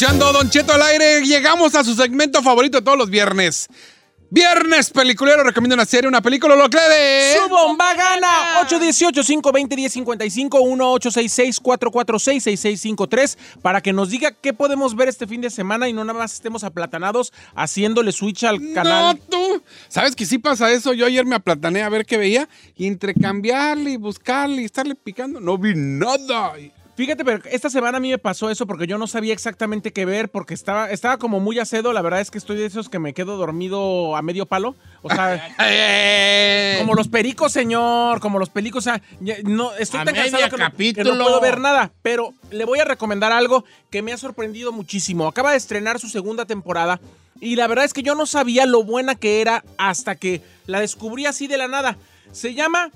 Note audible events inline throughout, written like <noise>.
Escuchando Don Cheto al aire. Llegamos a su segmento favorito de todos los viernes. Viernes peliculero, recomiendo una serie, una película, lo que de... ¡Su bomba gana! 818-520-1055, 1-866-446-6653 para que nos diga qué podemos ver este fin de semana y no nada más estemos aplatanados haciéndole switch al No, canal. tú. ¿Sabes que sí pasa eso? Yo ayer me aplatané a ver qué veía y entre cambiarle y buscarle y estarle picando, no vi nada. Fíjate, pero esta semana a mí me pasó eso porque yo no sabía exactamente qué ver porque estaba, estaba como muy acedo. La verdad es que estoy de esos que me quedo dormido a medio palo. O sea, <laughs> como los pericos, señor. Como los pericos. O sea, no, estoy A tan cansado que no, que no puedo ver nada. Pero le voy a recomendar algo que me ha sorprendido muchísimo. Acaba de estrenar su segunda temporada. Y la verdad es que yo no sabía lo buena que era hasta que la descubrí así de la nada. Se llama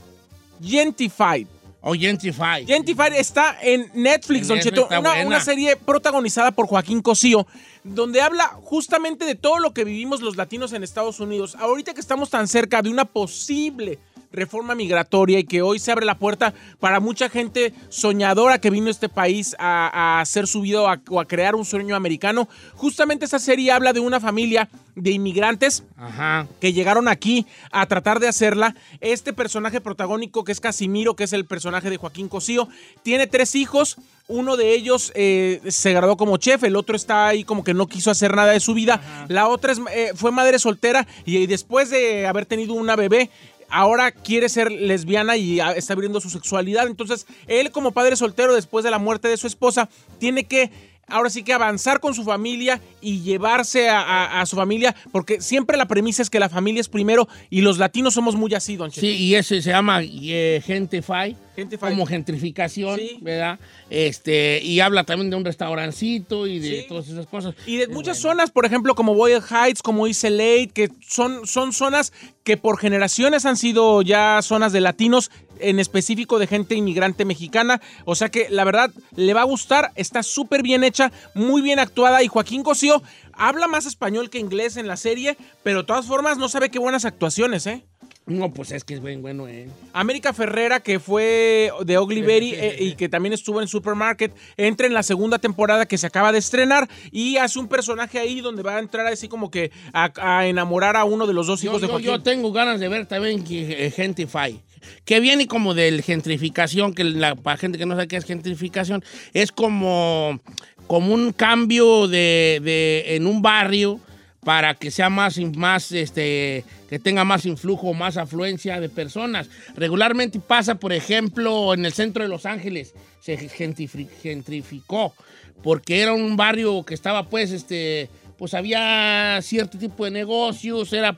Gentified. O Gentify. Gentified está en Netflix, En Don Netflix Cheto. una serie protagonizada por Joaquín Cosío, donde habla justamente de todo lo que vivimos los latinos en Estados Unidos. Ahorita que estamos tan cerca de una posible reforma migratoria y que hoy se abre la puerta para mucha gente soñadora que vino a este país a, a hacer su vida o a, o a crear un sueño americano. Justamente esa serie habla de una familia de inmigrantes Ajá. que llegaron aquí a tratar de hacerla. Este personaje protagónico, que es Casimiro, que es el personaje de Joaquín Cosío, tiene tres hijos. Uno de ellos eh, se graduó como chef, el otro está ahí como que no quiso hacer nada de su vida. La otra es, eh, fue madre soltera y, y después de haber tenido una bebé, ahora quiere ser lesbiana y ah, está abriendo su sexualidad. Entonces, él como padre soltero, después de la muerte de su esposa, tiene que ahora sí que avanzar con su familia y llevarse a, su familia, porque siempre la premisa es que la familia es primero y los latinos somos muy así, don. Sí, y ese se llama eh, Gentify. Gentify. Como gentrificación, Sí. ¿verdad? Este, y habla también de un restaurancito y de Sí. todas esas cosas. Y de muchas zonas, por ejemplo, como Boyle Heights, como East LA, que son, son zonas que por generaciones han sido ya zonas de latinos, en específico de gente inmigrante mexicana. O sea que la verdad le va a gustar, está súper bien hecha, muy bien actuada. Y Joaquín Cosío habla más español que inglés en la serie, pero de todas formas no sabe qué buenas actuaciones, ¿eh? No, pues es que es buen, bueno, ¿eh? América Ferrera, que fue de Betty <laughs> eh, y que también estuvo en Supermarket, entra en la segunda temporada que se acaba de estrenar y hace un personaje ahí donde va a entrar así como que a, a enamorar a uno de los dos Yo, hijos de Joaquín. yo tengo ganas de ver también que, eh, Gentify. Que viene como del gentrificación, que la, para gente que no sabe qué es gentrificación, es como, como un cambio de, de- en un barrio para que sea más, más este, que tenga más influjo, más afluencia de personas. Regularmente pasa, por ejemplo, en el centro de Los Ángeles, se gentrifi- gentrificó, porque era un barrio que estaba pues, este, pues había cierto tipo de negocios, era,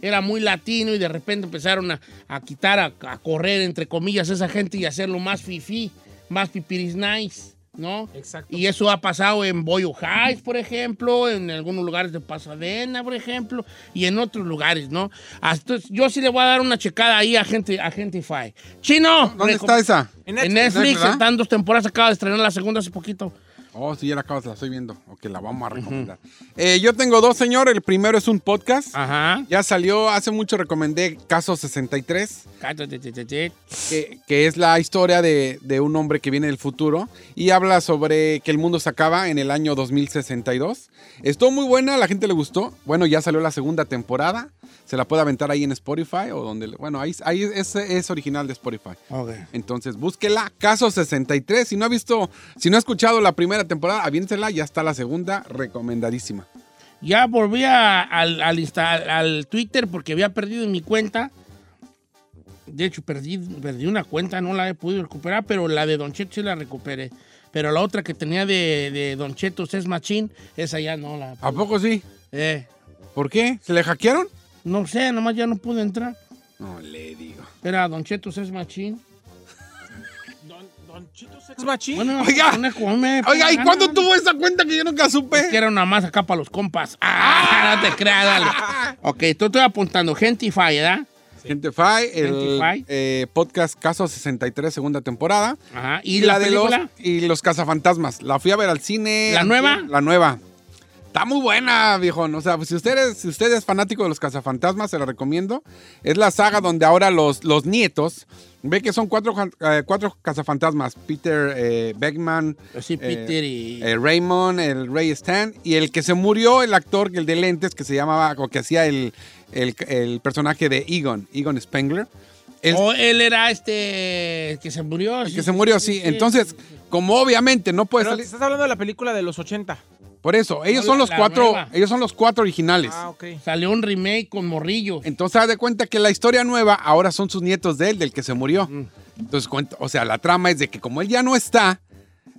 era muy latino y de repente empezaron a, a quitar, a, a correr, entre comillas, esa gente y hacerlo más fifí, más pipiris nice, ¿no? Exacto. Y eso ha pasado en Boyo Heights, por ejemplo, en algunos lugares de Pasadena, por ejemplo, y en otros lugares, ¿no? Hasta- yo sí le voy a dar una checada ahí a gente a Gentify. Chino, ¿Dónde está esa? En En Netflix. Netflix, ¿verdad? están dos temporadas, acaba de estrenar la segunda hace poquito. Oh, sí, ya la acabas, la estoy viendo. Ok, la vamos a recomendar. Eh, yo tengo dos, señor. El primero es un podcast. Ajá. Ya salió, hace mucho recomendé Caso 63, Cállate, que, que es la historia de, de un hombre que viene del futuro y habla sobre que el mundo se acaba en el año 2062. Estuvo muy buena, la gente le gustó. Bueno, ya salió la segunda temporada. Se la puede aventar ahí en Spotify o donde... Bueno, ahí, ahí es, es original de Spotify. Ok. Entonces, búsquela, Caso 63. Si no ha visto, si no ha escuchado la primera temporada, aviéntela, ya está la segunda, recomendadísima. Ya volví a- al, al, Insta- al Twitter porque había perdido mi cuenta. De hecho, perdí, perdí una cuenta, no la he podido recuperar, pero la de Don Cheto sí la recuperé. Pero la otra que tenía de, de Don Cheto es Machín, esa ya no la... ¿A poco sí? Eh, ¿Por qué? ¿Se le hackearon? no sé, nomás ya no pude entrar. No le digo. Era Don Cheto es Machín. Don, Don Chito Sex Machín. Bueno, Oiga. Oiga, ¿y Ah, cuándo tuvo esa cuenta que yo nunca supe? Es que era una más acá para los compas. Ah, no te creas, dale. <laughs> Ok, tú estoy apuntando. Gentify, ¿verdad? Gentify, el Gentify. eh, podcast Caso 63, segunda temporada. Ajá. ¿Y, la, de los, película? y los cazafantasmas. La fui a ver al cine. ¿La nueva? La nueva. Está muy buena, viejo. O sea, si usted, es, si usted es fanático de los cazafantasmas, se la recomiendo. Es la saga donde ahora los, los nietos, ve que son cuatro, eh, cuatro cazafantasmas. Peter eh, Beckman, Sí, Peter y... eh, Raymond, el Ray Stan, y el que se murió, el actor, el de lentes, que se llamaba, o que hacía el, el, el personaje de Egon, Egon Spengler. O él era este que se murió. el que se murió, sí. Entonces, como obviamente no puede Pero salir... estás hablando de la película de los 80. Por eso, ellos No, son la- los la cuatro, nueva. ellos son los cuatro originales. Ah, ok. Salió un remake con morrillos. Entonces, haz de cuenta que la historia nueva ahora son sus nietos de él, del que se murió. Entonces, cuenta, o sea, la trama es de que como él ya no está,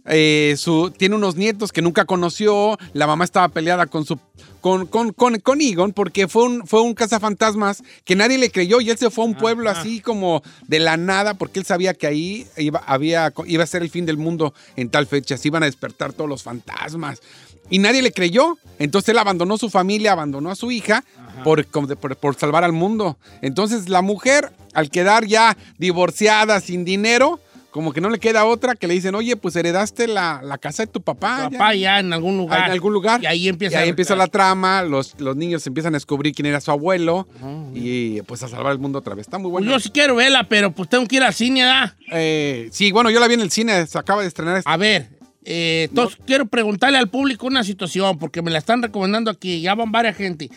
eh, su, tiene unos nietos que nunca conoció, la mamá estaba peleada con su con, con, con, con Egon porque fue un, fue un cazafantasmas que nadie le creyó y él se fue a un pueblo así como de la nada porque él sabía que ahí iba, había, iba a ser el fin del mundo en tal fecha, se iban a despertar todos los fantasmas. Y nadie le creyó. Entonces él abandonó su familia, abandonó a su hija por, por, por salvar al mundo. Entonces la mujer, al quedar ya divorciada, sin dinero, como que no le queda otra que le dicen, oye, pues heredaste la, la casa de tu papá. Tu ya". papá ya en algún lugar. En algún lugar. Y ahí empieza, Y ahí empieza la trama, los, los niños empiezan a descubrir quién era su abuelo y pues a salvar el mundo otra vez. Está muy Pues bueno. yo sí quiero verla, pero pues tengo que ir al cine, ¿verdad? Eh, sí, bueno, yo la vi en el cine, se acaba de estrenar. este- A ver, eh, entonces quiero preguntarle al público una situación, porque me la están recomendando aquí, ya van varias gente.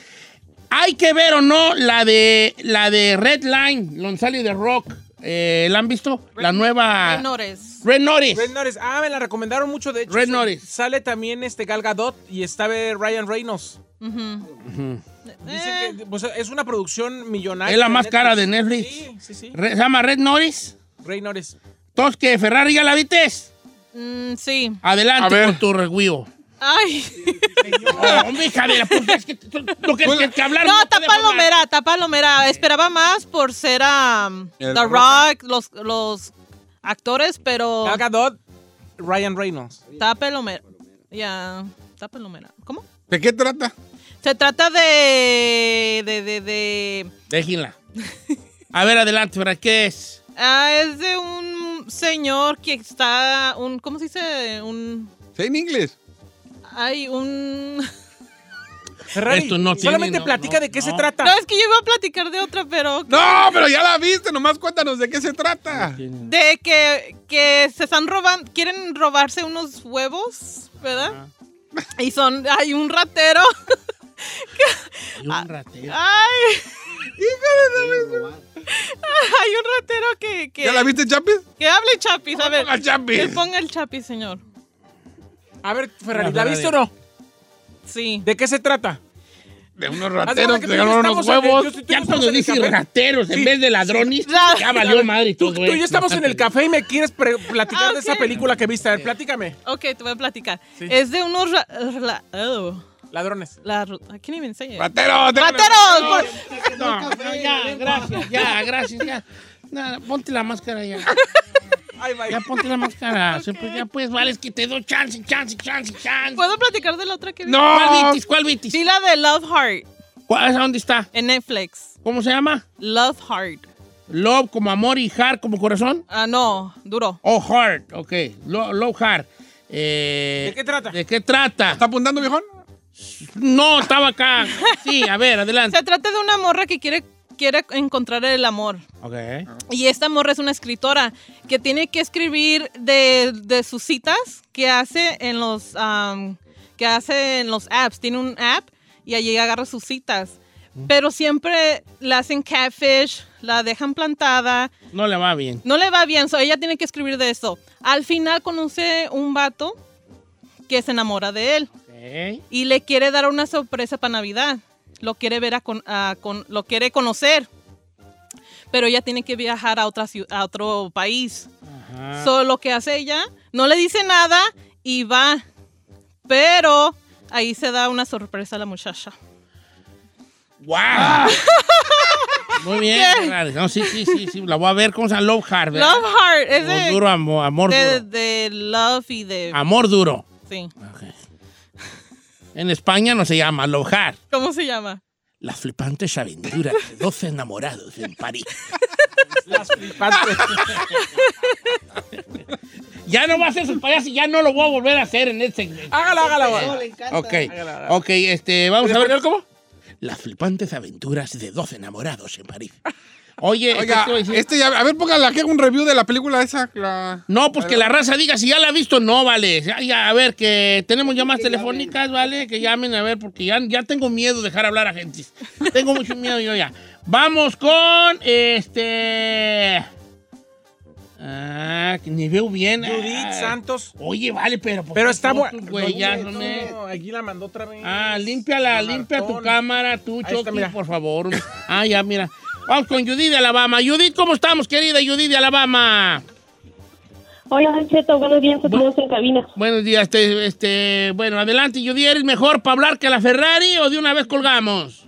¿Hay que ver o no la de la de Red Line, Lonzali de Rock? Eh, ¿La han visto? la nueva... Menores. Red Notice. Red Notice. Ah, me la recomendaron mucho, de hecho. Red. Notice. Sale también este Gal Gadot y está Ryan Reynolds. Eh, Dicen que pues, es una producción millonaria. Es la más cara de Netflix. Sí, sí, sí. Re- se llama Red Notice. Ray Norris. Entonces, que Ferrari ya la viste. Mm, sí. Adelante A con tu review. Ay. <laughs> No, hombre, hija de la puta, es que tú- lo que es que, que hablar. No, podemos tapa hablar. Lomera, tapa Lomera. Esperaba más por ser a El The. Rock, los, los actores, pero Gal Gadot, Ryan Reynolds. tapa Lomera. Ya, tapa Lomera. ¿Cómo? ¿De qué trata? Se trata de. de. de. de Déjenla. A ver, adelante, ¿para qué es? ah, es de un señor que está. un ¿Cómo se dice? Un. En inglés. Hay un. Ferrari, Esto no tiene, solamente no, platica no, de qué se trata. No, es que yo iba a platicar de otra, pero. No, pero ya la viste, nomás cuéntanos de qué se trata. De que, que se están robando, quieren robarse unos huevos, ¿verdad? Y son, hay un ratero. <laughs> <laughs> Y un ratero. Ay, <laughs> hay un ratero que, que, ¿Ya la viste, Chapis? que hable chapis, a ver. Ponga Chapis. Que ponga el chapis, señor. A ver, Ferrari, ¿la viste o no? Sí. ¿De qué se trata? De unos rateros que se ganaron unos huevos. Ya cuando café. rateros en Sí. vez de ladrones, Ya. ya valió madre Tú, todo tú y yo estamos No, en el café y me quieres platicar Ah, de esa ok. película que viste. A ver, platícame. Ok, te voy a platicar. Sí. Es de unos. Ladrones. la, even say it. ¡Rateros! ¡Rateros! Por- No, no, ya, gracias, ya, gracias, ya. Nada, ponte la máscara ya. <laughs> Ay. Ya ponte la máscara. <laughs> Pues, ya pues, vale, es que te doy chance, chance, chance, chance. ¿Puedo platicar de la otra que vi? ¿Cuál ¡No! vitis? ¿Cuál vitis? Sí, la de Love Heart ¿Cuál, ¿Dónde está? en Netflix. ¿Cómo se llama? Love Heart. Love como amor y heart como corazón. Ah, no, duro. Oh, heart, ok. Lo- love heart. Eh, ¿De qué trata? ¿De qué trata? ¿Está apuntando, viejón? No, estaba acá. Sí, a ver, adelante. Se trata de una morra que quiere, quiere encontrar el amor. Ok. Y esta morra es una escritora que tiene que escribir de, de sus citas que hace en los que hace en los apps. Tiene un app y allí agarra sus citas. Pero siempre la hacen catfish, la dejan plantada, No le va bien. no le va bien, so ella tiene que escribir de eso. Al final conoce un vato que se enamora de él Y le quiere dar una sorpresa para Navidad. Lo quiere ver a con- a con- lo quiere conocer. Pero ella tiene que viajar a otra a otro país. Ajá. Solo lo que hace ella, no le dice nada y va. Pero ahí se da una sorpresa a la muchacha. ¡Wow! <laughs> Muy bien. No, sí, sí, sí, sí. La voy a ver. ¿Cómo se llama? Love Heart, ¿verdad? Love Heart es Amor de, duro, amor, amor de, duro. de love y de Amor duro. sí. Ok. En España no se llama Heart. ¿Cómo se llama? Las flipantes aventuras de 12 enamorados en París. Las flipantes. <laughs> Ya no va a hacer sus payasos, ya no lo voy a volver a hacer en este segmento. hágala, hágala, güey. No, le encanta. Ok, ok, este, vamos a ver. ¿Español cómo? Las flipantes aventuras de 12 enamorados en París. Oye, este ya, a ver, póngale aquí un review de la película esa. la- No, pues que la raza diga si ya la ha visto, no, vale. Ya, ya, a ver, que tenemos llamadas telefónicas, ¿vale? Que llamen, a ver, porque ya, ya tengo miedo de dejar hablar a gente. tengo mucho miedo yo ya. Vamos con este. Ah, que ni veo bien. Judith Ah, Santos. Oye, vale, pero. ¿por Pero está bueno. güey, ya, hombre? aquí la mandó otra vez. Ah, límpiala, limpia tu cámara, tú, Chucky, por favor. Ah, ya, mira. Vamos con Judith de Alabama. Judith, ¿cómo estamos, querida Judith de Alabama? Hola, Don Cheto, buenos días a todos en cabina. Buenos días, este, este, bueno, adelante, Judy, ¿eres mejor para hablar que la Ferrari o de una vez colgamos?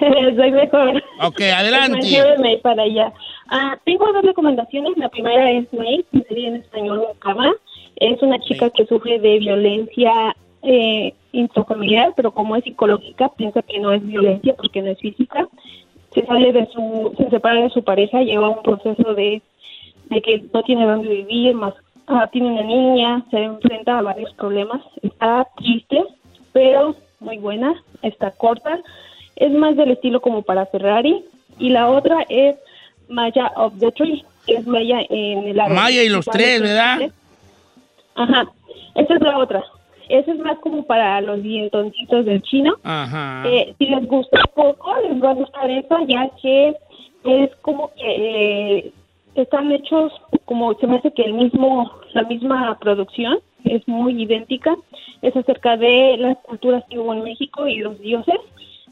<laughs> Soy mejor. Ok, adelante. llévenme para allá. Ah, tengo dos recomendaciones. La primera es May, que sería en español Mucama. Es una chica que sufre de violencia eh, intrafamiliar, pero como es psicológica, piensa que no es violencia porque no es física. Se sale de su, se separa de su pareja, lleva un proceso de, de que no tiene dónde vivir, más ah, tiene una niña, se enfrenta a varios problemas. Está triste, pero muy buena, está corta. Es más del estilo como para Ferrari. Y la otra es Maya of the Tree, que es Maya en el árbol. Maya y los ¿Cuál tres, es? ¿verdad? Ajá. Esa es la otra. Esa es más como para los dientoncitos del chino. Ajá. Eh, si les gusta poco, les va a gustar esa, ya que es como que eh, están hechos como se me hace que el mismo, la misma producción es muy idéntica. Es acerca de las culturas que hubo en México y los dioses.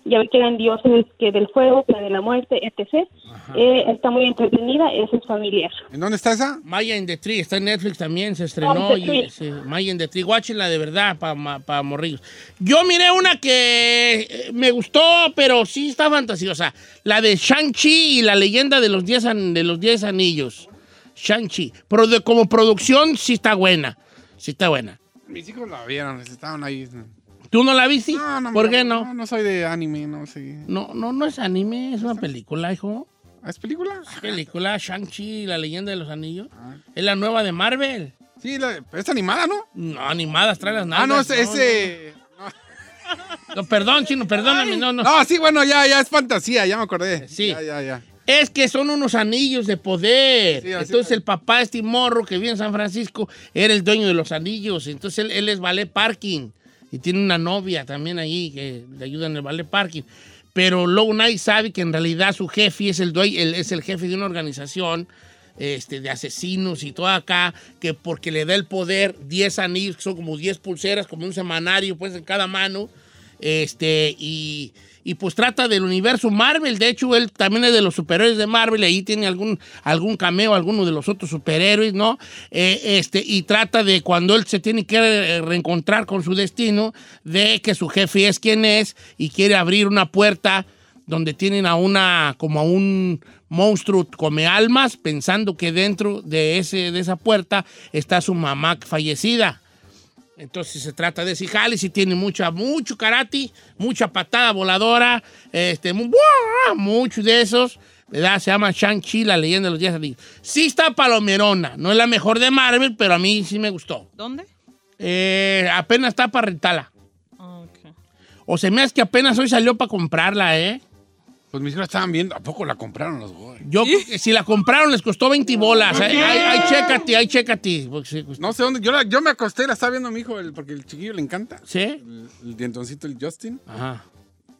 Ya ve que eran dioses que del fuego, que de la muerte, etc. Eh, está muy entretenida, esa es familiar. ¿En dónde está esa? Maya in the Tree, está en Netflix también, se estrenó. Oh, y, sí, Maya in the Tree, guáchenla de verdad para pa morrillos. Yo miré una que eh, me gustó, pero sí está fantasiosa. La de Shang-Chi y la leyenda de los 10 an- de los diez anillos. Shang-Chi. Pero de- como producción sí está buena. Sí está buena. Mis hijos la vieron, estaban ahí. ¿Tú no la viste? No, no, ¿Por qué no? No, no soy de anime, no sé. No, no, no es anime, es una película, hijo. ¿Es película? Película Shang-Chi, la leyenda de los anillos. Es la nueva de Marvel. Sí, la- es animada, ¿no? No, animadas, trae las Ah, no, nalgas, ese... No, perdón, chino, perdóname, no, no. No, sí, bueno, ya, ya es fantasía, ya me acordé. Sí. Ya, ya, ya. Es que son unos anillos de poder. Sí, entonces es. el papá, este morro que vive en San Francisco, era el dueño de los anillos. Entonces él, él es ballet parking. Y tiene una novia también ahí que le ayuda en el ballet parking. Pero luego nadie sabe que en realidad su jefe es el, él es el jefe de una organización este, de asesinos y todo acá, que porque le da el poder 10 anillos, que son como 10 pulseras, como un semanario, pues en cada mano. Este, y, y pues trata del universo Marvel. De hecho, él también es de los superhéroes de Marvel. Ahí tiene algún, algún cameo, alguno de los otros superhéroes, ¿no? Eh, este, y trata de cuando él se tiene que reencontrar con su destino, de que su jefe es quien es y quiere abrir una puerta donde tienen a una, como a un monstruo come almas, pensando que dentro de, ese, de esa puerta está su mamá fallecida. Entonces se trata de ese jale, si tiene mucha, mucho karate, mucha patada voladora, este, mucho de esos, ¿verdad? Se llama Shang-Chi, la leyenda de los días anillos. Sí está palomerona, no es la mejor de Marvel, pero a mí sí me gustó. ¿Dónde? Eh, apenas está para rentarla. Ok. O se me hace que apenas hoy salió para comprarla, ¿eh? Pues mis hijos estaban viendo, ¿a poco la compraron los güey? Yo, si la compraron les costó 20 bolas. Ay, ay, ay, chécate, ay, chécate. Sí, costó- No sé dónde, yo, la- yo me acosté y la estaba viendo mi hijo, el- porque el chiquillo le encanta. ¿Sí? El, el dientoncito, el Justin. Ajá.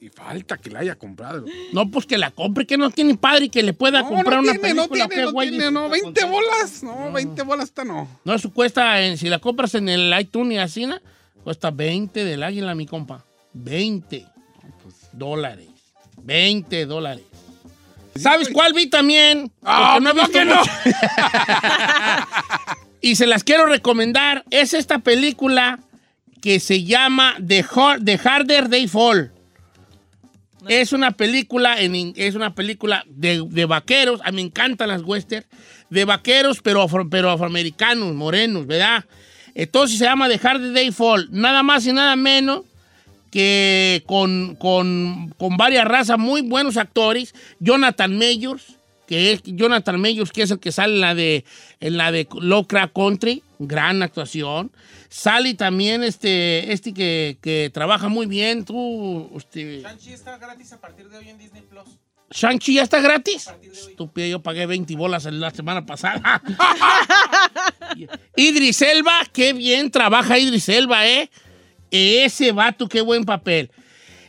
Y falta que la haya comprado. No, pues que la compre, que no tiene padre que le pueda No, comprar no una tiene, no película. ¿o tiene, qué, no tiene, no, 20 bolas. No, 20 bolas esta no. No, eso cuesta, en- si la compras en el iTunes y así, ¿no? cuesta 20 del águila, mi compa. 20 dólares. 20 dólares. ¿Sabes cuál vi también? Ah, no he ¿cómo visto que no? <laughs> y se las quiero recomendar. Es esta película que se llama The, Har- The Harder They Fall. Es una película, en, es una película de, de vaqueros. A mí me encantan las westerns. De vaqueros, pero, afro- pero afroamericanos, morenos, ¿verdad? Entonces se llama The Harder They Fall. Nada más y nada menos que con, con, con varias razas, muy buenos actores. Jonathan Mayors, que es Jonathan Mayors, que es el que sale en la de, en la de Lovecraft Country, gran actuación. Sale también este, este que, que trabaja muy bien, tú, este, Shang-Chi está gratis a partir de hoy en Disney Plus. Shang-Chi ya está gratis. Estúpido, yo pagué 20 bolas la semana pasada. <laughs> Idris Elba, qué bien trabaja Idris Elba, ¿eh? Ese vato, qué buen papel.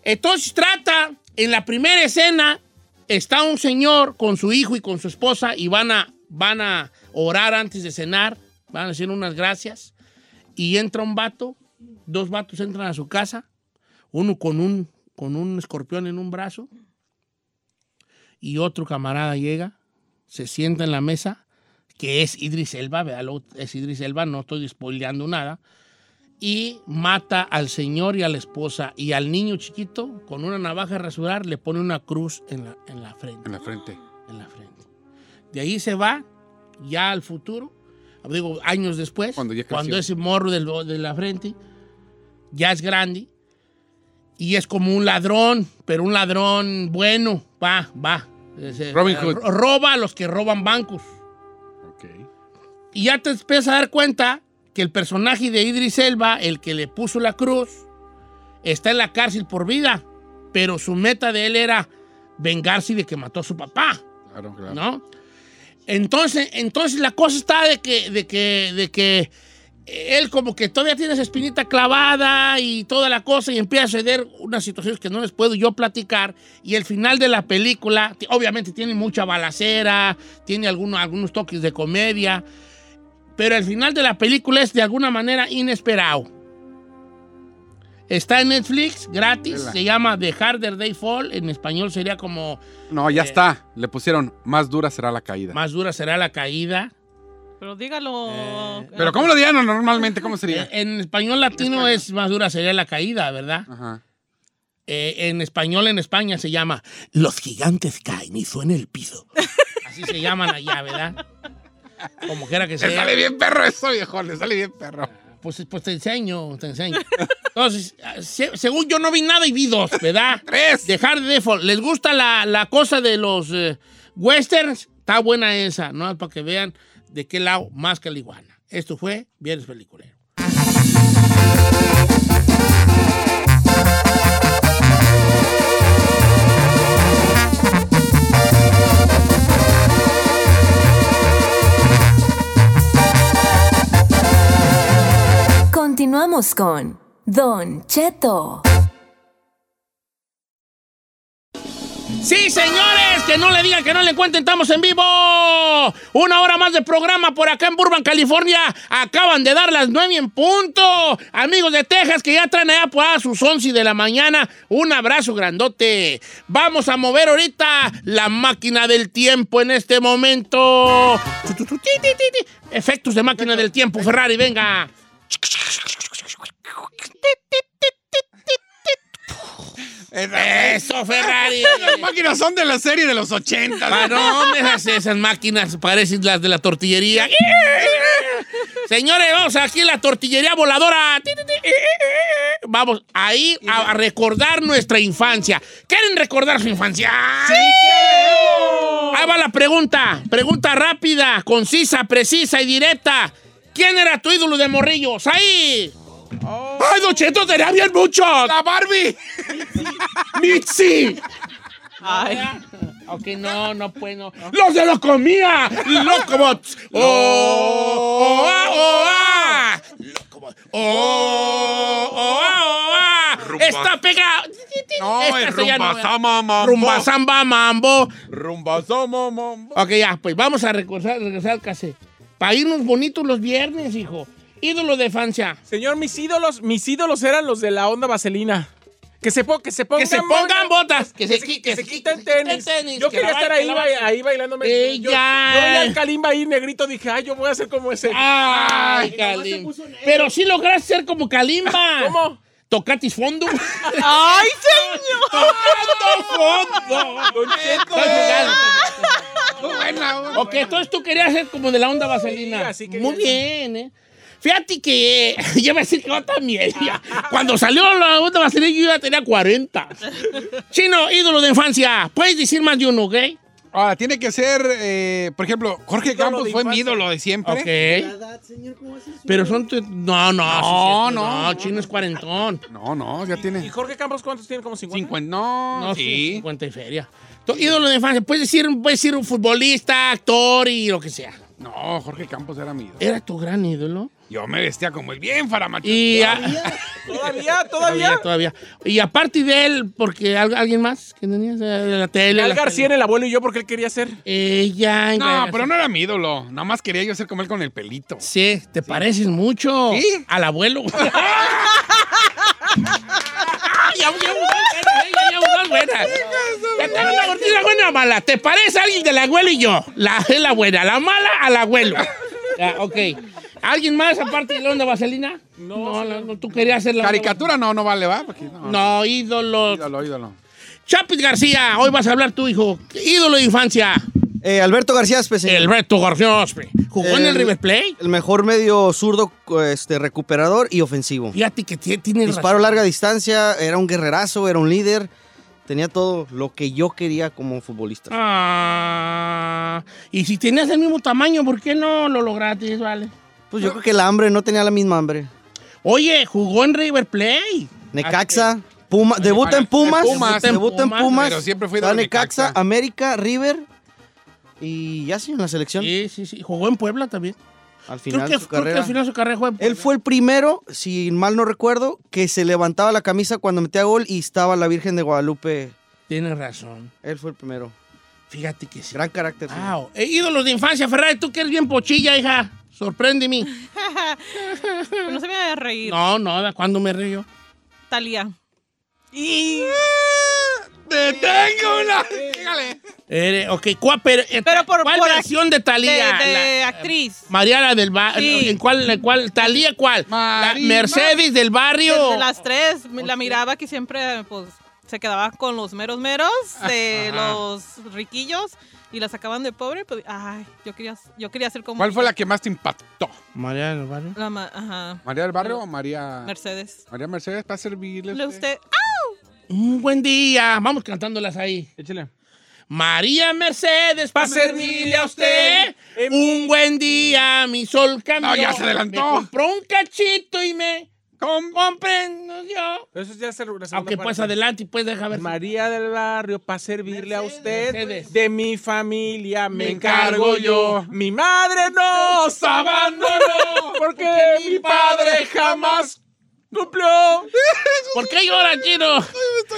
Entonces trata, en la primera escena, está un señor con su hijo y con su esposa y van a, van a orar antes de cenar, van a hacer unas gracias. Y entra un vato, dos vatos entran a su casa, uno con un, con un escorpión en un brazo y otro camarada llega, se sienta en la mesa, que es Idris Elba, véalo, es Idris Elba, no estoy spoileando nada, y mata al señor y a la esposa y al niño chiquito con una navaja a rasurar le pone una cruz en la, en la frente. En la frente. En la frente. De ahí se va ya al futuro, digo, años después, Cuando ya cuando ese morro del- de la frente ya es grande y es como un ladrón, pero un ladrón bueno, va, va. Ese- Robin Hood. ro- Roba a los que roban bancos. Ok. Y ya te empiezas a dar cuenta que el personaje de Idris Elba, el que le puso la cruz, está en la cárcel por vida, pero su meta de él era vengarse de que mató a su papá. Claro, claro. ¿no? Entonces, entonces la cosa está de que, de que, de que él como que todavía tiene esa espinita clavada y toda la cosa y empieza a suceder unas situaciones que no les puedo yo platicar y el final de la película obviamente tiene mucha balacera, tiene algunos, algunos toques de comedia, pero el final de la película es de alguna manera inesperado. Está en Netflix, gratis, Vela. se llama The Harder They Fall, en español sería como No, ya está. Le pusieron más dura será la caída. Más dura será la caída. Pero dígalo. Eh, Pero ¿cómo lo dirían normalmente? ¿Cómo sería? Eh, En español latino es más dura sería la caída, ¿verdad? Ajá. Eh, en español en España se llama Los gigantes caen y suena el piso. <laughs> Así se llaman allá, ¿verdad? Como quiera que Le sea. sale bien perro eso, viejo. Le sale bien perro. Pues, pues te enseño, te enseño. Entonces, se- según yo no vi nada y vi dos, ¿verdad? <laughs> Tres. Dejar de default. ¿Les gusta la, la cosa de los eh, westerns? Está buena esa, ¿no? Para que vean de qué lado más que la iguana. Esto fue Viernes Peliculero. Continuamos con Don Cheto. Sí, señores, que no le digan que no le cuenten, estamos en vivo. Una hora más de programa por acá en Burbank, California. Acaban de dar las nueve en punto. Amigos de Texas que ya traen allá por a sus 11 de la mañana. Un abrazo grandote. Vamos a mover ahorita la máquina del tiempo en este momento. Efectos de máquina del tiempo, Ferrari, venga. Eso, Ferrari. <laughs> Las máquinas son de la serie de los 80. Ah, no, esas, esas máquinas parecen las de la tortillería. <laughs> Señores, vamos aquí a la tortillería voladora. Vamos ahí a recordar nuestra infancia. ¿Quieren recordar su infancia? ¡Sí! Ahí va la pregunta. Pregunta rápida, concisa, precisa y directa. ¿Quién era tu ídolo de morrillos? ¡Ahí! ¡Ay, Don Cheto, tenía bien mucho! ¡La Barbie! ¡Mitzi! Ay. Ok, no, no puedo. ¡Los de la comida! ¡Locobots! ¡Oh! ¡Oh! ah, ¡Oh! ah! ¡Locobots! ¡Oh! ¡Oh! ah, ¡Oh! ah! ¡Está pegado! No, Esta es sí ya no, rumba sama mambo. Rumba samba mambo. Rumba sama mambo. Ok, ya, pues vamos a regresar, regresar al cassette. Para irnos bonitos los viernes, hijo. Ídolo de infancia. Señor, mis ídolos, mis ídolos eran los de la onda vaselina. Que se, po- que se pongan, Que se pongan botas. Que se, qui- que se qui- quiten tenis. Yo que quería estar ahí, que ahí bailándome. Eh, yo, ya. yo veía al Kalimba ahí negrito, dije, ay, yo voy a ser como ese. Ay, Kalimba. Pero sí lograste ser como Kalimba. <laughs> ¿Cómo? Tocatis fondo. ¡Ay, señor! Tocando fondo. Don Cheto. Estoy jugando. Ok, entonces tú querías ser como de la onda vaselina. así quería Muy ser. bien, ¿eh? Fíjate que <laughs> yo me decir que yo también. Cuando salió la segunda vaselina yo ya tenía 40. Chino, ídolo de infancia. Puedes decir más de uno, ¿ok? Ahora, tiene que ser, eh, por ejemplo, Jorge Ídolo Campos fue mi ídolo de siempre. Ok. Pero son... tu- No, no. No, sí, sí, no. No, Chino es cuarentón. No, no, ya ¿Y tiene Jorge Campos cuántos tiene? ¿Como 50? 50. No, No, sí. sí. 50 y feria. Tu ídolo de infancia. Puedes decir, puedes decir un futbolista, actor y lo que sea. No, Jorge Campos era mi ídolo. Era tu gran ídolo. Yo me vestía como el bien faramacho. Y ¿Todavía? ¿Todavía? todavía, todavía. Y aparte de él, porque al- alguien más que tenías de la tele. Al la García en tele. el abuelo y yo porque él quería ser. Ella. No, pero no era mi ídolo. Nada más quería yo ser como él con el pelito. Sí, te pareces mucho ¿Sí? al abuelo. ya eh, tengo una cortina buena o mala. ¿Te parece alguien del abuelo y yo? La, es la buena, la mala al abuelo. Ya, ok. ¿Alguien más aparte de la onda vaselina? No, no, no, tú querías hacer la Caricatura no, no vale, ¿va? Porque no. No, ídolo. Ídolo, ídolo. Chapis García, hoy vas a hablar tú, hijo. Ídolo de infancia. Eh, Alberto García Especial. El Beto García Ospe. ¿Jugó en el River Plate? El mejor medio zurdo este, recuperador y ofensivo. Fíjate que tiene, tiene Disparo razón. larga distancia, era un guerrerazo, era un líder. Tenía todo lo que yo quería como futbolista. Ah, y si tenías el mismo tamaño, ¿por qué no lo lograste, vale? Pues yo creo que el hambre, no tenía la misma hambre. Oye, jugó en River Plate. Necaxa, Puma, debuta en Pumas, Pumas. debuta en Pumas, Pumas, pero siempre fue de va a Necaxa. Necaxa, América, River y ya sí en la selección. Sí, sí, sí. Jugó en Puebla también. Al Creo final que, de su creo que carrera. al final su carrera fue en Él fue el primero, si mal no recuerdo, que se levantaba la camisa cuando metía gol y estaba la Virgen de Guadalupe. Tienes razón. Él fue el primero. Fíjate que sí. Gran carácter. sí. Wow. Eh, ídolos de infancia, Ferrari, tú que eres bien pochilla, hija. Sorpréndeme. <laughs> No se me a reír. No, no, ¿cuándo me río? Talía. Y... ¡Te tengo una! Dígale. Eh, ok, ¿cuál, pero, eh, Pero por- ¿cuál por- versión de De, Talía? de actriz. Mariana del barrio. Sí. ¿En cuál, en cuál? ¿Talía cuál? La. Mercedes del barrio. Desde las tres la miraba que siempre pues se quedaba con los meros meros de los riquillos y la sacaban de pobre. Pues, ay, yo quería, yo quería ser como. ¿Cuál fue la que más te impactó? Mariana del barrio. La ma- ajá. ¿María del Barrio o María... Mercedes. María Mercedes para servirle? Le a usted? ¡Ah! Un buen día. Vamos cantándolas ahí. Échale. María Mercedes, para servirle a usted. Un buen día, mi sol cambió. No, ya se adelantó. Me compró un cachito y me comprendo yo. Eso ya es la segunda Aunque pues parte. adelante y pues deja ver. María del Barrio, para servirle a usted. Mercedes. De mi familia me Me encargo yo. Mi madre nos <laughs> abandonó porque mi padre jamás cumplió. <laughs> ¿Por qué llora, chino?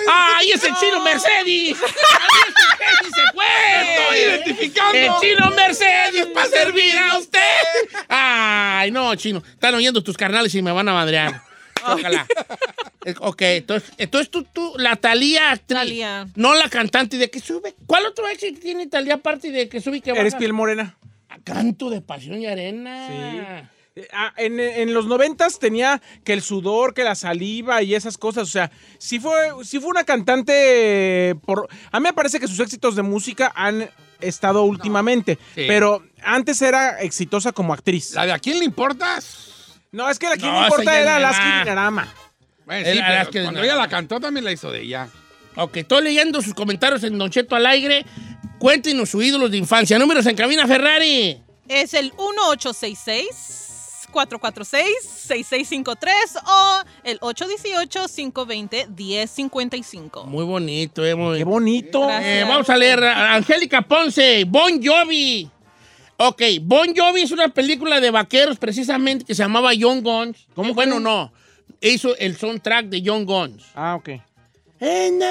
¡Ay, es el chino Mercedes! <laughs> ¡Ay, ese se fue! ¡Estoy identificando! ¡El chino Mercedes para servir a usted! ¡Ay, no, chino! Están oyendo tus carnales y me van a madrear. Ojalá. Eh, <laughs> Ok, entonces, entonces tú, tú, la Talía actriz. Thalía. No la cantante de que sube. ¿Cuál otro éxito tiene Talía aparte de que sube y que baja? Eres piel morena. Canto de pasión y arena. Eh, ah, En, en los noventas tenía que el sudor, que la saliva y esas cosas. O sea, sí fue, sí fue una cantante. Por, a mí me parece que sus éxitos de música han estado últimamente. Sí. Pero antes era exitosa como actriz. ¿La de a quién le importas? No, es que la que No, no importa era Lasky va. Dinarama. Bueno, El sí, pero Alaska cuando ella la cantó también la hizo de ella. Ok, estoy leyendo sus comentarios en Don Cheto al aire. Cuéntenos su ídolo de infancia. Números en cabina Ferrari. Es el 1866-446-6653 o el 818-520-1055. Muy bonito, eh. Muy Qué bonito. Eh, vamos a leer Angélica Ponce, Bon Jovi. Ok, Bon Jovi es una película de vaqueros precisamente que se llamaba Young Guns. ¿Cómo? Bueno, no. Hizo el soundtrack de Young Guns. Ah, ok. And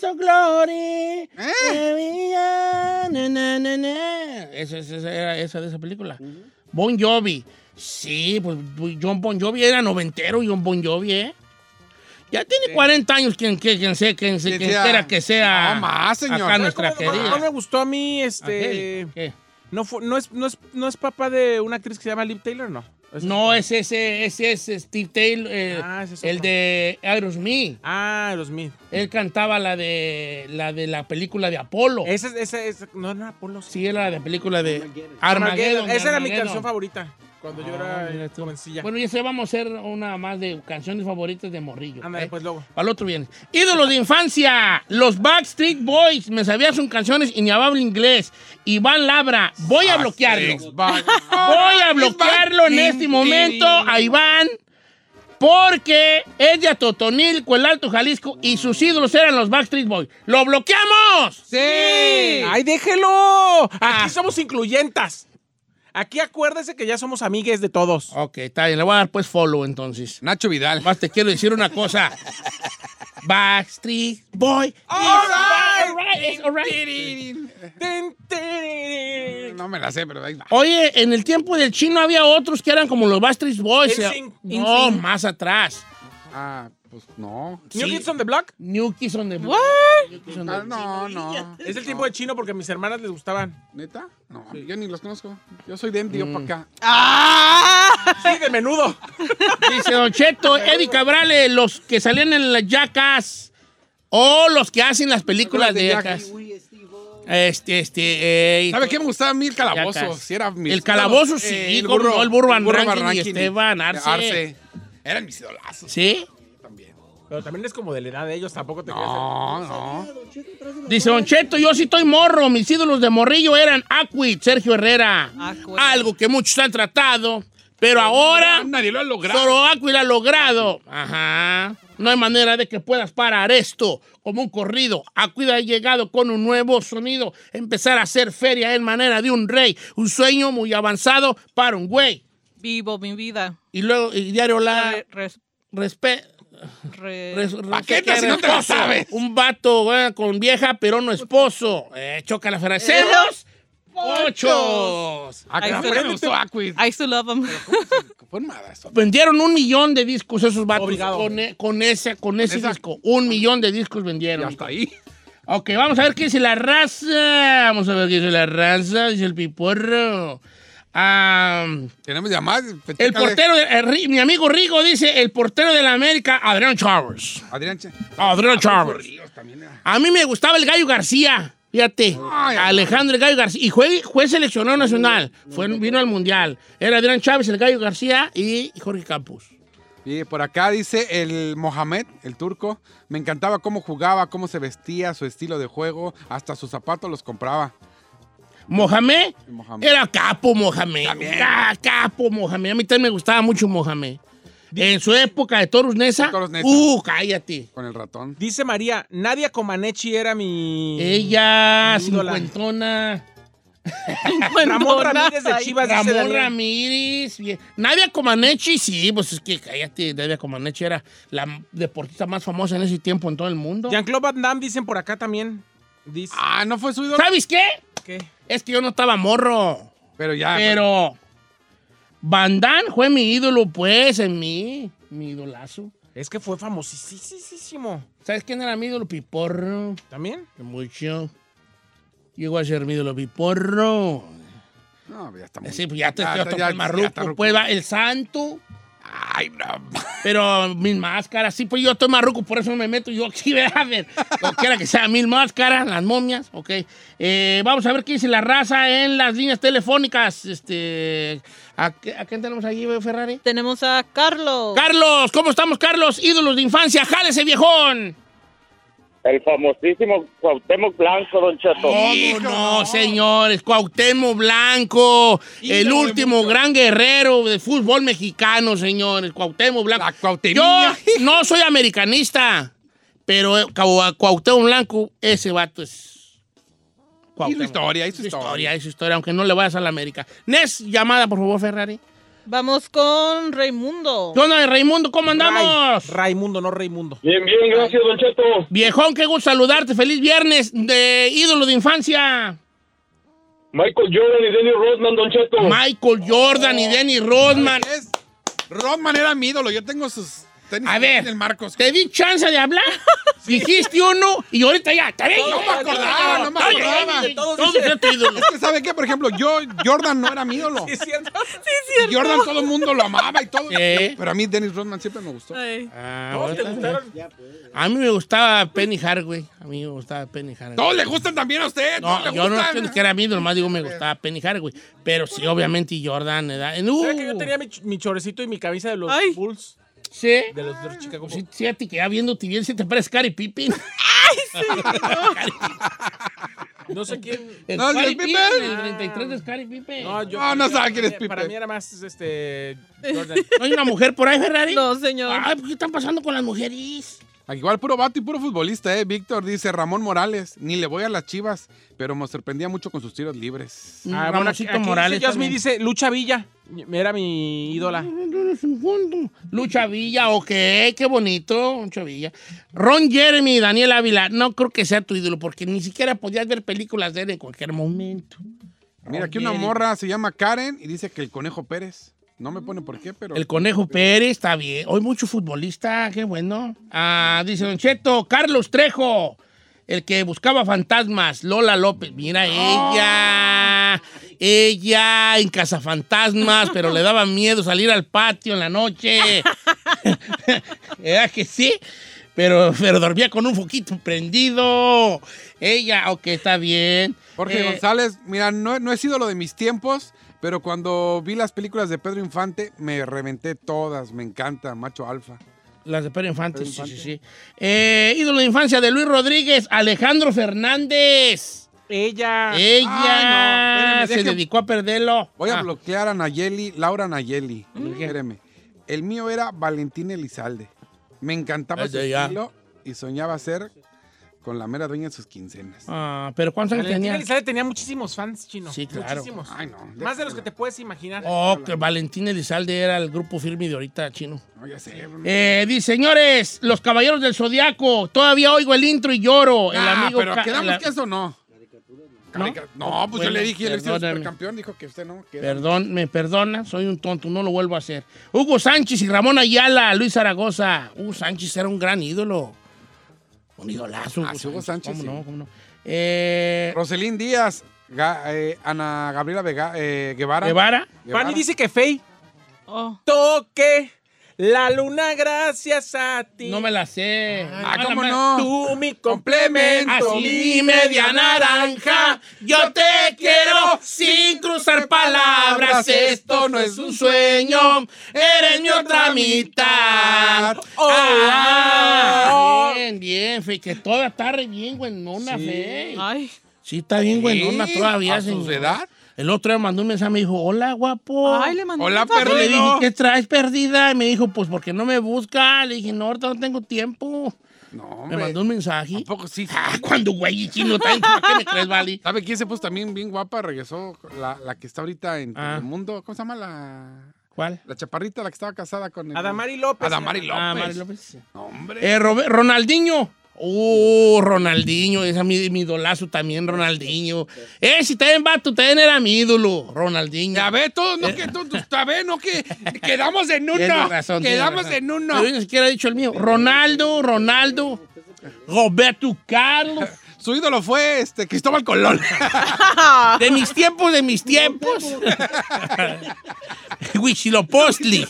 so glory. Na, na, na, na. Esa, esa- esa era esa de esa película. Bon Jovi. Sí, pues John Bon Jovi era noventero, John Bon Jovi, ¿eh? Ya tiene 40 años quien, quien, quien sea, quien, quien sea- quiera que sea. No más, señor. Acá nuestra ¿Cómo no- querida. No me gustó a mí, este. ¿qué? No, fue, no, es, no, es, no es papá de una actriz que se llama Liv Taylor, no. Es- No, es ese, ese es Steve Taylor, eh, Ah, ese es el de Aerosmith. Ah, los Smith. Él cantaba la de la de la película de Apolo. Ese, ese, ese, no era Apolo. Sí, era la de película de Armageddon. Esa era mi canción favorita. Cuando yo Ah, era mira tú. jovencilla. Bueno, ya sé, vamos a hacer una más de canciones favoritas de Morrillo. Ándale, ¿eh? pues luego. Al otro viene. Ídolos de infancia. Los Backstreet Boys. Me sabía sus canciones y ni hablaba inglés. Iván Labra. Voy a bloquearlo. Voy a bloquearlo en este momento a Iván. Porque es de Atotonilco, el Alto Jalisco, y sus ídolos eran los Backstreet Boys. ¡Lo bloqueamos! ¡Sí! ¡Ay, déjelo! Aquí Ah. somos incluyentas. Aquí acuérdese que ya somos amigues de todos. Ok, está bien. Le voy a dar pues follow entonces. Nacho Vidal. Más te quiero decir una cosa. Backstreet Boy. All right. No me la sé, pero ahí va. Oye, en el tiempo del chino había otros que eran como los Backstreet Boys. No, más atrás. Ah, pues no. New Sí. Kids on the Block New Kids on the Block. New Kids on the Ah, no, no. es el tiempo de chino porque a mis hermanas les gustaban. ¿Neta? No, yo ni los conozco. Yo soy de MDO para acá. Sí, de menudo. <laughs> Dice Don Cheto, Eddie Cabrales, los que salían en las Jackass o los que hacen las películas de de Jackass. Este, este, eh, ¿Sabe qué me gustaba a mí? El calabozo. Sí era mi- El calabozo, Eh, sí, el cómo burro, no, el burro Van burro Rankin y Rankin Esteban Arce. Eran mis idolazos ¿Sí? Pero también es como de la edad de ellos, tampoco te No, no. Dice Don Cheto, yo sí estoy morro. Mis ídolos de morrillo eran Aquit, Sergio Herrera. Aquit. Algo que muchos han tratado, pero ahora Nadie lo ha logrado. solo Aquit lo ha logrado. Ajá. No hay manera de que puedas parar esto como un corrido. Aquit ha llegado con un nuevo sonido. Empezar a hacer feria en manera de un rey. Un sueño muy avanzado para un güey. Vivo mi vida. Y luego, y diario la... Re- res- Respe re- Res- Paqueta, si no te esposo. sabes. Un vato güey, con vieja, pero no esposo. Eh, choca la. Ah, claro, está. me gustó Aquid. I used to love them. Vendieron un millón de discos esos vatos con, e- con ese, con ese Esa- disco. Un millón de discos Y vendieron. hasta ahí. Ok, vamos a ver qué dice la raza. Vamos a ver qué dice la raza. Dice el piporro. Ah, Tenemos llamadas. el portero, de, mi amigo Rigo dice, el portero de la América, Adrián Chávez. Adrián Che- Adrián Chávez. También era. A mí me gustaba el Gallo García. Fíjate, Ay, Alejandro el Gallo García. Y fue, fue seleccionado nacional. Fue, vino al Mundial. Era Adrián Chávez, el Gallo García y Jorge Campos. Y por acá dice el Mohamed, el turco. Me encantaba cómo jugaba, cómo se vestía, su estilo de juego. Hasta sus zapatos los compraba. Mohamed, Mohamed. era capo Mohamed. También. Ca- capo Mohamed. A mí también me gustaba mucho Mohamed. En su época de Toros Nesa. Toros Nesa. Uh, cállate. Con el ratón. Dice María, Nadia Comaneci era mi... Ella, Mi <laughs> cincuentona. Ramón Ramírez de Chivas. Ramón. Ramírez. bien. Nadia Comaneci, sí, pues es que cállate. Nadia Comaneci era la deportista más famosa en ese tiempo en todo el mundo. Jean-Claude Van Damme dicen por acá también. Dice, Ah, no fue su ídolo. ¿Sabes qué? ¿qué? Es que yo no estaba morro. Pero ya. Pero Van Damme fue mi ídolo, pues, en mí. Mi idolazo. Es que fue famosísimo. ¿Sabes quién era mi ídolo? Piporro. ¿También? Mucho. Llegó a ser mi ídolo Piporro. No, ya está muy. Sí, pues ya te Ya, estoy ya, ya, marruco. ya está. Pues va, el santo. Ay, no. Pero mil máscaras, sí, pues yo estoy marruco, por eso no me meto yo aquí, <laughs> a ver, lo que sea, mil máscaras, las momias, ok. Eh, vamos a ver qué dice la raza en las líneas telefónicas. Este, ¿a, qué- a quién tenemos allí, Ferrari? Tenemos a Carlos. Carlos, ¿cómo estamos, Carlos? Ídolos de infancia, jálese, viejón. El famosísimo Cuauhtémoc Blanco, Don Cheto. ¿Cómo no, señores? Cuauhtémoc Blanco, el último gran guerrero de fútbol mexicano, señores. Cuauhtémoc Blanco. Yo no soy americanista, pero eh, Cuau- Cuauhtémoc Blanco, ese vato es... Y su historia, y su Su historia. historia, y su historia, aunque no le vayas a la América. Nes, llamada, por favor, Ferrari. Vamos con Raimundo. ¿Qué onda, Raimundo? ¿Cómo andamos? Ray- Raimundo, no Raimundo. Bien, bien, gracias, Don Cheto. Viejón, qué gusto saludarte. Feliz viernes de ídolo de infancia. Michael Jordan y Denny Rodman, Don Cheto. Michael Jordan y Denny Rodman. Es- Rodman era mi ídolo. Yo tengo sus. Tenis A ver, el Marcos. te di chance de hablar. Dijiste uno y ahorita ya. Te ven, No me acordaba, no me acordaba. Todos ídolo. Es que, ¿sabe qué? Por ejemplo, yo, Jordan no era mi ídolo. ¿Es cierto? Y Jordan todo el mundo lo amaba y todo. ¿Qué? Pero a mí Dennis Rodman siempre me gustó. Ah, ¿Todos te gustaron? A mí me gustaba Penny Hardaway. A mí me gustaba Penny Hardaway. Todos le gustan también a usted. No, yo no estoy que era mí, nomás digo me gustaba Penny Hardaway. Pero sí, obviamente Jordan. ¿verdad? Uh, ¿Sabes que yo tenía mi, mi chorecito y mi camisa de los Ay. Bulls? Sí. De los, de los Chicago Bulls. Sí, fíjate que ya viéndote bien, si te parece Cari <laughs> Pippin. No sé quién. El No, ¿es Pippen? El 33 de Scottie Pippen. No, yo, No, no sabe quién es Para Pippen. mí era más este. <laughs> Jordan. ¿No hay una mujer por ahí, Ferrari? No, señor. Ay, ¿qué están pasando con las mujeres? Aquí Igual puro vato y puro futbolista, ¿eh? Víctor dice Ramón Morales. Ni le voy a las chivas, pero me sorprendía mucho con sus tiros libres. Ah, bueno, Ramoncito aquí, aquí Morales. Dice, dice Lucha Villa. Era mi ídola. Lucha Villa, ok, qué bonito, Lucha Villa. Ron Jeremy, Daniel Ávila, no creo que sea tu ídolo, porque ni siquiera podías ver películas de él en cualquier momento. Mira, aquí una morra se llama Karen y dice que el Conejo Pérez. No me pone por qué, pero... El Conejo Pérez, está bien. Hoy mucho futbolista, qué bueno. Ah, dice Don Cheto, Carlos Trejo, el que buscaba fantasmas, Lola López. Mira, ella, ella en Cazafantasmas, pero le daba miedo salir al patio en la noche. <laughs> ¿Era que sí? Pero, pero dormía con un foquito prendido. Ella, ok, está bien. Jorge Eh, González, mira, no, no he sido lo de mis tiempos, pero cuando vi las películas de Pedro Infante, me reventé todas. Me encanta, macho alfa. Las de Pedro Infante, Pedro sí, Infante. sí, sí. Eh, ídolo de infancia de Luis Rodríguez, Alejandro Fernández. Ella. Ella Ay, no, espérame, se deje- dedicó a perderlo. Voy a Ah, bloquear a Nayeli, Laura Nayeli. Espéreme. El mío era Valentín Elizalde. Me encantaba su Desde estilo y soñaba ser con la mera dueña de sus quincenas. ah, pero ¿cuántos años Valentina tenía? Elizalde tenía muchísimos fans, chino. Sí, claro. Muchísimos. Ay, no. Más de los que te puedes imaginar. Oh, que Valentín Elizalde era el grupo firme de ahorita chino. No, ya sé. Eh, dice, señores, los caballeros del zodiaco. Todavía oigo el intro y lloro. el Ah, amigo pero quedamos la- que eso no. Carica- No, pues yo le dije, él es el perdóname. supercampeón, dijo que usted no. que- Perdón, me perdona, soy un tonto, no lo vuelvo a hacer. Hugo Sánchez y Ramón Ayala, Luis Zaragoza. Hugo Sánchez era un gran ídolo. Un idolazo. Ah, sí, Hugo Sánchez, ¿Cómo sí. no? ¿Cómo no? Eh, Roselín Díaz, Ga- eh, Ana Gabriela Vega- eh, Guevara. Guevara. Guevara. Fanny dice que Fey Oh. toque la luna gracias a ti. No me la sé. Ah, No, ¿cómo no? Tú mi complemento. Así mi media naranja, yo te quiero sin cruzar palabras. Esto no es un sueño, eres mi otra mitad. Oh, Ah, ah. bien, bien, fe, que toda está re bien, güenona, fe. Ay. Sí, está bien, Sí, todavía, a su edad. El otro día mandó un mensaje, me dijo, hola, guapo. Ay, le mandó Hola, un mensaje. Le dije. ¿qué traes perdida? Y me dijo, pues, porque no me busca? Le dije, no, ahorita no tengo tiempo. No, Me hombre. mandó un mensaje. ¿A poco sí? Ah, cuando güey y chino ¿para qué me crees, Vali? ¿Sabe quién se puso también bien guapa? Regresó la, la que está ahorita en Ah. el mundo. ¿Cómo se llama la, ¿Cuál? la chaparrita, la que estaba casada con el... Adamari López. Adamari López. Ah, Mari López. Hombre. Eh, Robe- Ronaldinho. Uh, Ronaldinho, ese es mi, mi idolazo también, Ronaldinho. Eh, si también vato, también era mi ídolo, Ronaldinho. Ya ve, todos, no que todos, ya ve, no que quedamos en uno. Razón, quedamos en uno. Pero yo ni siquiera he dicho el mío. Ronaldo, Ronaldo, Roberto Carlos. Su ídolo fue este Cristóbal Colón. <laughs> De mis tiempos, de mis tiempos. <laughs> Huichilopostli.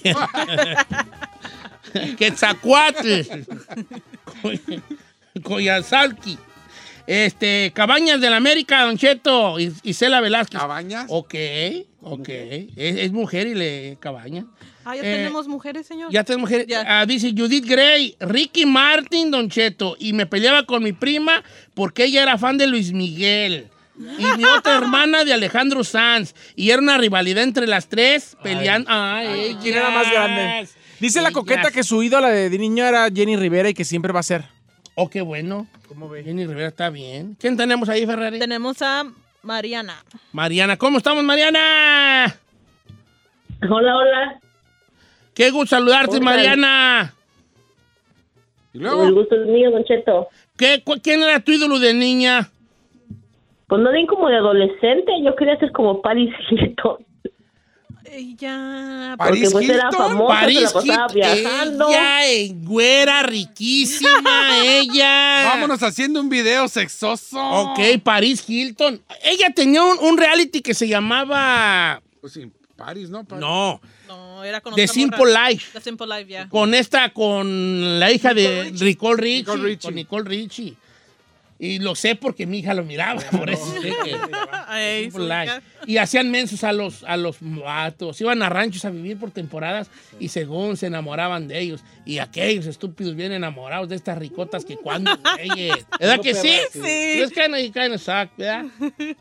<laughs> Quetzalcoatl. Coyazalki. Este, Cabañas del América, Don Cheto. y Isela Velázquez. Cabañas. Ok, ok. Es, es mujer y le cabaña. Ah, ya Eh, tenemos mujeres, señor. Ya tenemos mujer. Ya. Ah, dice Judith Gray, Ricky Martin, Don Cheto. Y me peleaba con mi prima porque ella era fan de Luis Miguel. Y mi otra <laughs> hermana de Alejandro Sanz. Y era una rivalidad entre las tres peleando. Ay, ¿Quién era más grande? Dice la Ellas. coqueta que su ídola de niño era Jenny Rivera y que siempre va a ser. Oh, qué bueno. ¿Cómo ve? Jenny Rivera está bien. ¿Quién tenemos ahí, Ferrari? Tenemos a Mariana. Mariana. ¿Cómo estamos, Mariana? Hola, hola. Qué gusto saludarte, Hola. Mariana. Y El luego, gusto es mío, Don Cheto. ¿Qué, cu- ¿Quién era tu ídolo de niña? Pues no bien como de adolescente, yo quería ser como Paris Hilton. Ella. París Porque pues era Hilton. famosa, se Paris la pasaba Hilton, viajando. ella, güera, riquísima, <laughs> ella. Vámonos haciendo un video sexoso. Ok, Paris Hilton. Ella tenía un, un reality que se llamaba... Pues sí, París, ¿no? París. No, No, era con The otra Simple morra. Life. The Simple Life, ya. Con esta, con la hija de Nicole Richie. Nicole Richie. Con Nicole Richie. Y lo sé porque mi hija lo miraba, <laughs> por eso sé que... <laughs> Ay. Y hacían mensos a los, a los vatos. Iban a ranchos a vivir por temporadas y según se enamoraban de ellos. Y aquellos estúpidos bien enamorados de estas ricotas que cuando. <laughs> ¿Verdad que sí? Sí. Es kind of, suck, ¿verdad?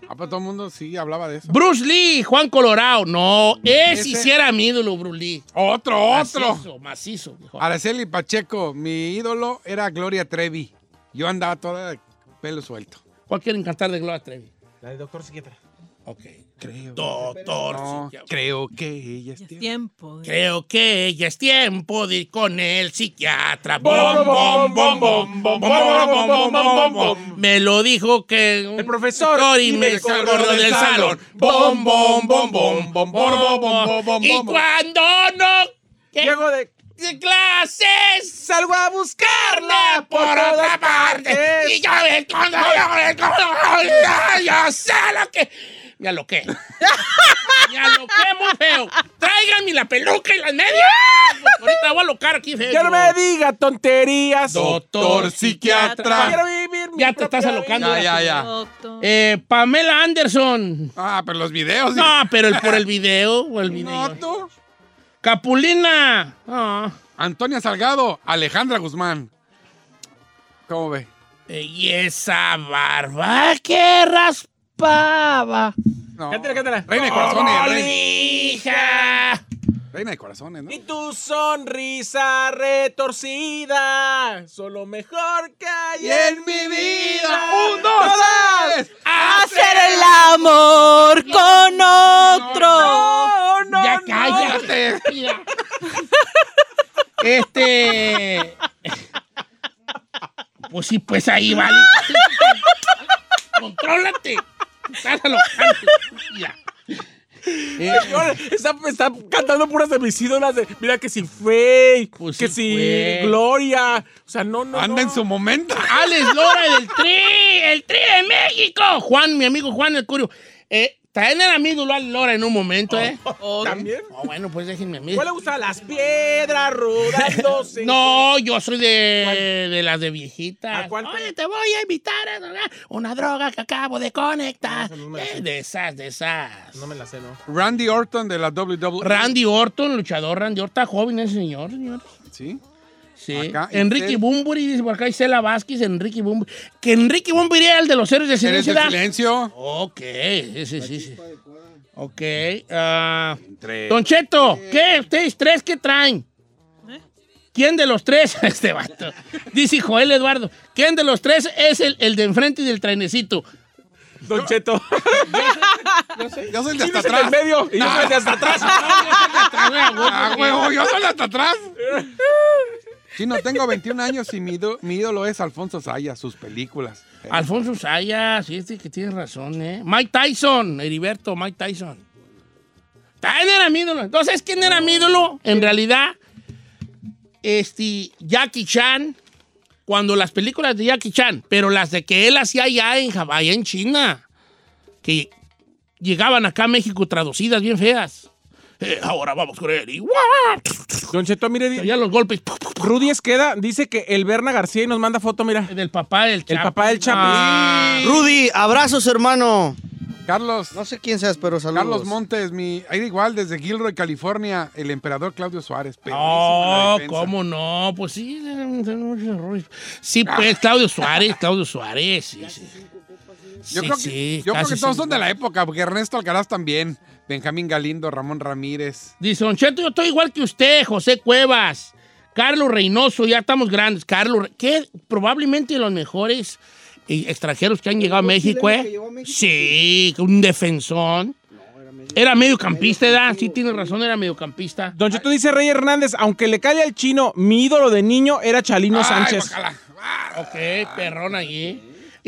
Ah, pues todo el mundo sí hablaba de eso. Bruce Lee, Juan Colorado. No, ese, Ese- sí era mi ídolo, Bruce Lee. Otro, otro. Macizo, macizo. Araceli Pacheco, mi ídolo era Gloria Trevi. Yo andaba toda pelo suelto. ¿Cuál quieren cantar de Gloria Trevi? La de doctor psiquiatra. Ok. Creo. Doctor. No, psiquiatra. creo que ella es Ya es tiempo. tiempo. Creo que ya es tiempo de ir con el psiquiatra. Bom, bom, bom, bom, bom, bom, bom, bom, bom, bom. Me lo dijo que El profesor y me corrió del salón. Bom, bom, bom, bom, bom, bom, bom, bom, bom. Y cuando no Llego de. De clases Salgo a buscarla por otra parte. Y yo me escondo, yo me escondo, yo sé lo que. Me aloqué. Me aloqué muy feo. Tráiganme la peluca y las medias. Ahorita voy a alocar aquí feo. Ya no me diga tonterías. Doctor psiquiatra. Quiero vivir mi Ya te estás alocando. Ya, ya. Eh, Pamela Anderson. Ah, pero los videos. No, pero el, por el video o el video. No, tú. Capulina. Ah. Antonia Salgado, Alejandra Guzmán. ¿Cómo ve? Y esa barba que raspaba. No. Cántala, cántala. Reina de corazones. Reina, hija. reina de corazones, ¿no? Y tu sonrisa retorcida, solo mejor que hay en mi vida. ¡Un, dos, tres! Hacer el amor con otro. No, no, ya no. cállate. Mira. Este. Pues sí, pues ahí vale. Contrólate. Estás alocando. Mira. <laughs> Eh, Señor, está, está cantando puras de mis ídolas de, mira que si Faye, Pues que sí si fue. Gloria, o sea, no, no, Anda no. en su momento. Alex Lora del Tri, el Tri de México. Juan, mi amigo Juan el Curio. Eh, también era mi Alex Lora en un momento, ¿eh? Oh, ¿También? Oh, bueno, pues déjenme a mí. ¿Cuál le gusta? Las piedras rodándose. <laughs> No, yo soy de, de las de viejita. ¿A cuál te- Oye, te voy a invitar a drogar una droga que acabo de conectar. No, Eh, de esas, de esas. No me la sé, ¿no? Randy Orton de la WWE. Randy Orton, luchador Randy Orton, está joven ese señor, señor. Sí. Sí. Acá, Enrique Intel. Bumburi, dice por acá Isela Vázquez, Enrique Bumburi. Que Enrique Bumburi era el de los héroes de ¿Eres silencio. de silencio? Ok, sí, sí, sí. sí. Ok. Entre- Don Cheto, ¿qué? ¿Ustedes tres qué traen? ¿Quién de los tres? <laughs> Este vato. Dice Joel Eduardo. ¿Quién de los tres es el, el de enfrente y del trenecito? Don Cheto. <laughs> Yo soy el de hasta ¿Quién es el del atrás. medio? Y yo soy el de hasta atrás. <laughs> Ah, huevo, yo soy el de hasta atrás. Sí, no tengo 21 años y mi, ído- mi ídolo es Alfonso Saya, sus películas. Eh, Alfonso Sayas, sí, este que tienes razón, ¿eh? Mike Tyson, Heriberto, Mike Tyson. También era mi ídolo. Entonces, ¿quién era mi ídolo? En realidad, este, Jackie Chan, cuando las películas de Jackie Chan, pero las de que él hacía allá en, allá en China, que llegaban acá a México traducidas bien feas. Eh, ahora vamos con él y ¡guau! Don Cheto, mire, Ya los golpes Rudy Esqueda dice que el Berna García y nos manda foto, mira. del papá del Chapo. El papá del Chapo. Ah. Rudy, abrazos, hermano. Carlos, No sé quién seas, pero saludos. Carlos Montes, mi, ahí igual desde Gilroy, California, el emperador Claudio Suárez. No. ¿cómo no? Pues sí, tiene muchos errores. Sí, pues Claudio Suárez, Claudio Suárez, sí, sí. Yo Sí, creo que, sí, yo creo que todos son de la época, porque Ernesto Alcaraz también, Benjamín Galindo, Ramón Ramírez. Dice, Don Cheto, yo estoy igual que usted, José Cuevas, Carlos Reynoso, ya estamos grandes. Carlos, que probablemente los mejores eh, extranjeros que han llegado a México, ¿eh? a México? Sí, un defensón. Era mediocampista, ¿verdad? Sí, tiene razón, era mediocampista. Don Cheto dice Rey Hernández, aunque le cae al chino, mi ídolo de niño era Chalino Ay, Sánchez. Ah, Ok, perrón allí.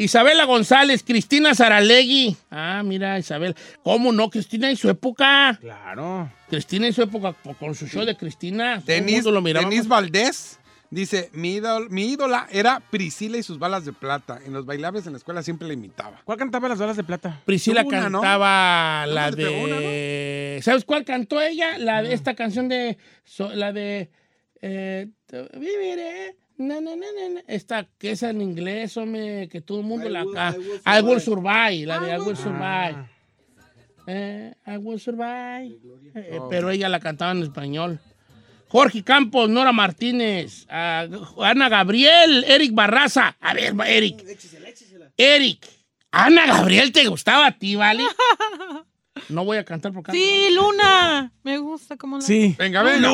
Isabela González, Cristina Saralegui. Ah, mira, Isabel. ¿Cómo no? Cristina en su época. Claro. Cristina en su época, con su show de Cristina. Denis, lo miraba. Denis Valdés dice, mi, ídol- mi ídola era Priscila y sus balas de plata. En los bailables en la escuela siempre la imitaba. ¿Cuál cantaba las balas de plata? Priscila cantaba ¿No la pegó una, de. ¿Sabes cuál cantó ella? La de esta canción de. so- la de. eh, viviré. Na, na, na, na, na. Esta que es en inglés, hombre, que todo el mundo la canta. I will survive. La de I will survive. Eh, I will survive. Eh, pero ella la cantaba en español. Jorge Campos, Nora Martínez, ah, Ana Gabriel, Eric Barraza. A ver, Eric. Eric, Ana Gabriel, ¿te gustaba a ti, vale? <laughs> No voy a cantar porque... Sí, Luna. Me gusta cómo la... Sí. Venga, venga.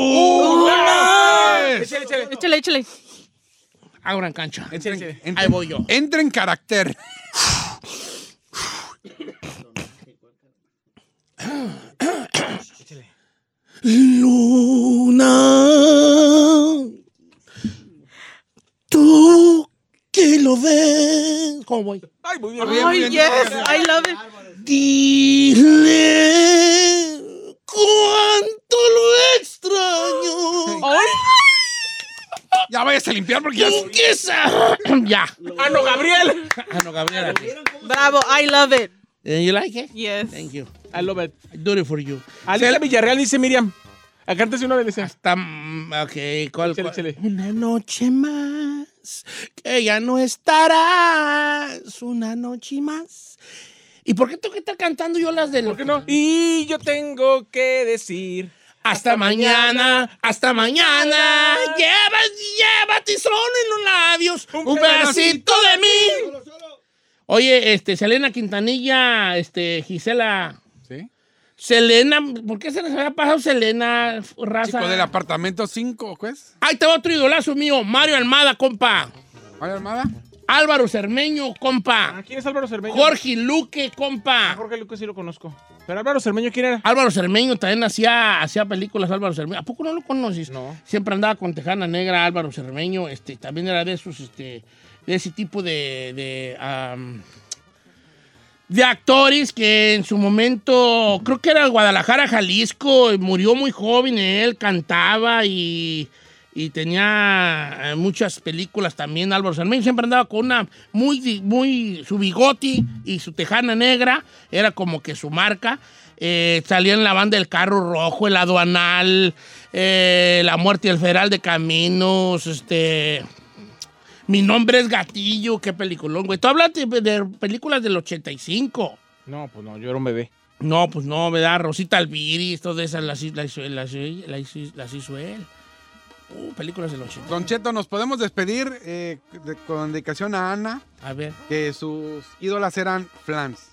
Échale, échale. Échale, échale. Abran cancha. Entra- Ahí voy yo. Entra en carácter. Luna, tú que lo ves. ¿Cómo voy? Ay, muy bien. Ay, bien, yes. I love it. Dile cuánto lo extraño. Ay, Ya vayas a limpiar porque ya... Sa- <clears throat> ya. ¡Ah, no, Gabriel! Ah, no, Gabriela. bravo. I love it. Eh, You like it? Yes. Thank you. I love it. I do it for you. Alicia Villarreal dice Miriam. Acántese una vez. Hasta, mm, ok, ¿cuál, échale. Una noche más, que ya no estarás, una noche más. ¿Y por qué tengo que estar cantando yo las de ¿Por qué no? Y yo tengo que decir. Hasta mañana, hasta mañana, lleva, llévate solo en los labios un, pedacito de mí. Oye, este, Selena Quintanilla, este, Gisela, ¿Sí? Selena, ¿por qué se les había pasado Selena, raza? Chico del apartamento 5, pues. Ahí te va otro idolazo mío, Mario Almada, compa. Mario Armada. Álvaro Cermeño, compa. ¿A quién es Álvaro Cermeño? Jorge Luque, compa. Jorge Lucas sí lo conozco. Pero Álvaro Cermeño, ¿quién era? Álvaro Cermeño también hacía, hacía películas, Álvaro Cermeño. ¿A poco no lo conoces? No. Siempre andaba con Tejana Negra, Álvaro Cermeño. Este, también era de esos, este, de ese tipo de, de, de actores que en su momento, creo que era Guadalajara, Jalisco, murió muy joven él, cantaba y, y tenía eh, muchas películas también. Álvaro Cermeño siempre andaba con una muy, muy, su bigoti y su tejana negra, era como que su marca. Eh, salía en la banda El Carro Rojo, El Aduanal, eh, La Muerte y el Federal de Caminos, este... Mi nombre es Gatillo, qué peliculón, güey. Tú hablas de, de películas del 85. No, pues no, yo era un bebé. No, pues no, ¿verdad? Rosita Alviris, todas esas las, las, las- las hizo él. Uh, películas del 80. Don Cheto, nos podemos despedir eh, de- con dedicación a Ana, A ver. que sus ídolas eran Flans.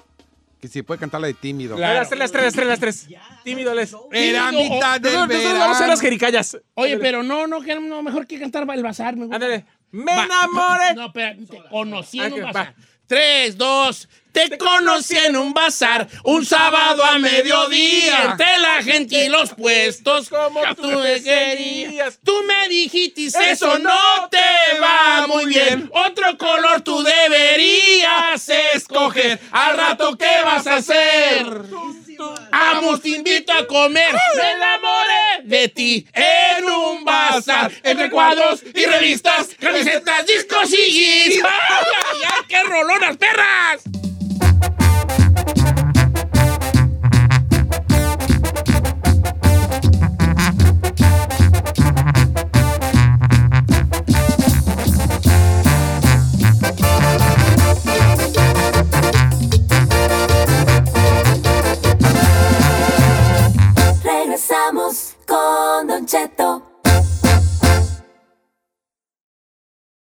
Que si puede cantar la de tímido. Claro. Las tres, las tres, las tres, las tres. Tímido les. Era Tímido, mitad del Nosotros, nosotros vamos a hacer verano. las jericayas. Oye, pero no, no, que no, mejor que cantar el bazar. Me gusta. Ándale. Me enamoré. No, espera, te conocí en Ah, un bazar. va. Tres, dos. Te conocí en un bazar un sábado a mediodía. Entre la gente y los puestos, como tú me querías. Tú me dijiste, eso no te va muy bien. Otro color tú deberías escoger. Al rato, ¿qué vas a hacer? Vamos, te invito a comer. Me enamoré de ti en un bazar. Entre cuadros y revistas, camisetas, discos y jeans. <laughs> ¡Ay, ay, ay, qué rolonas, perras! Don Cheto.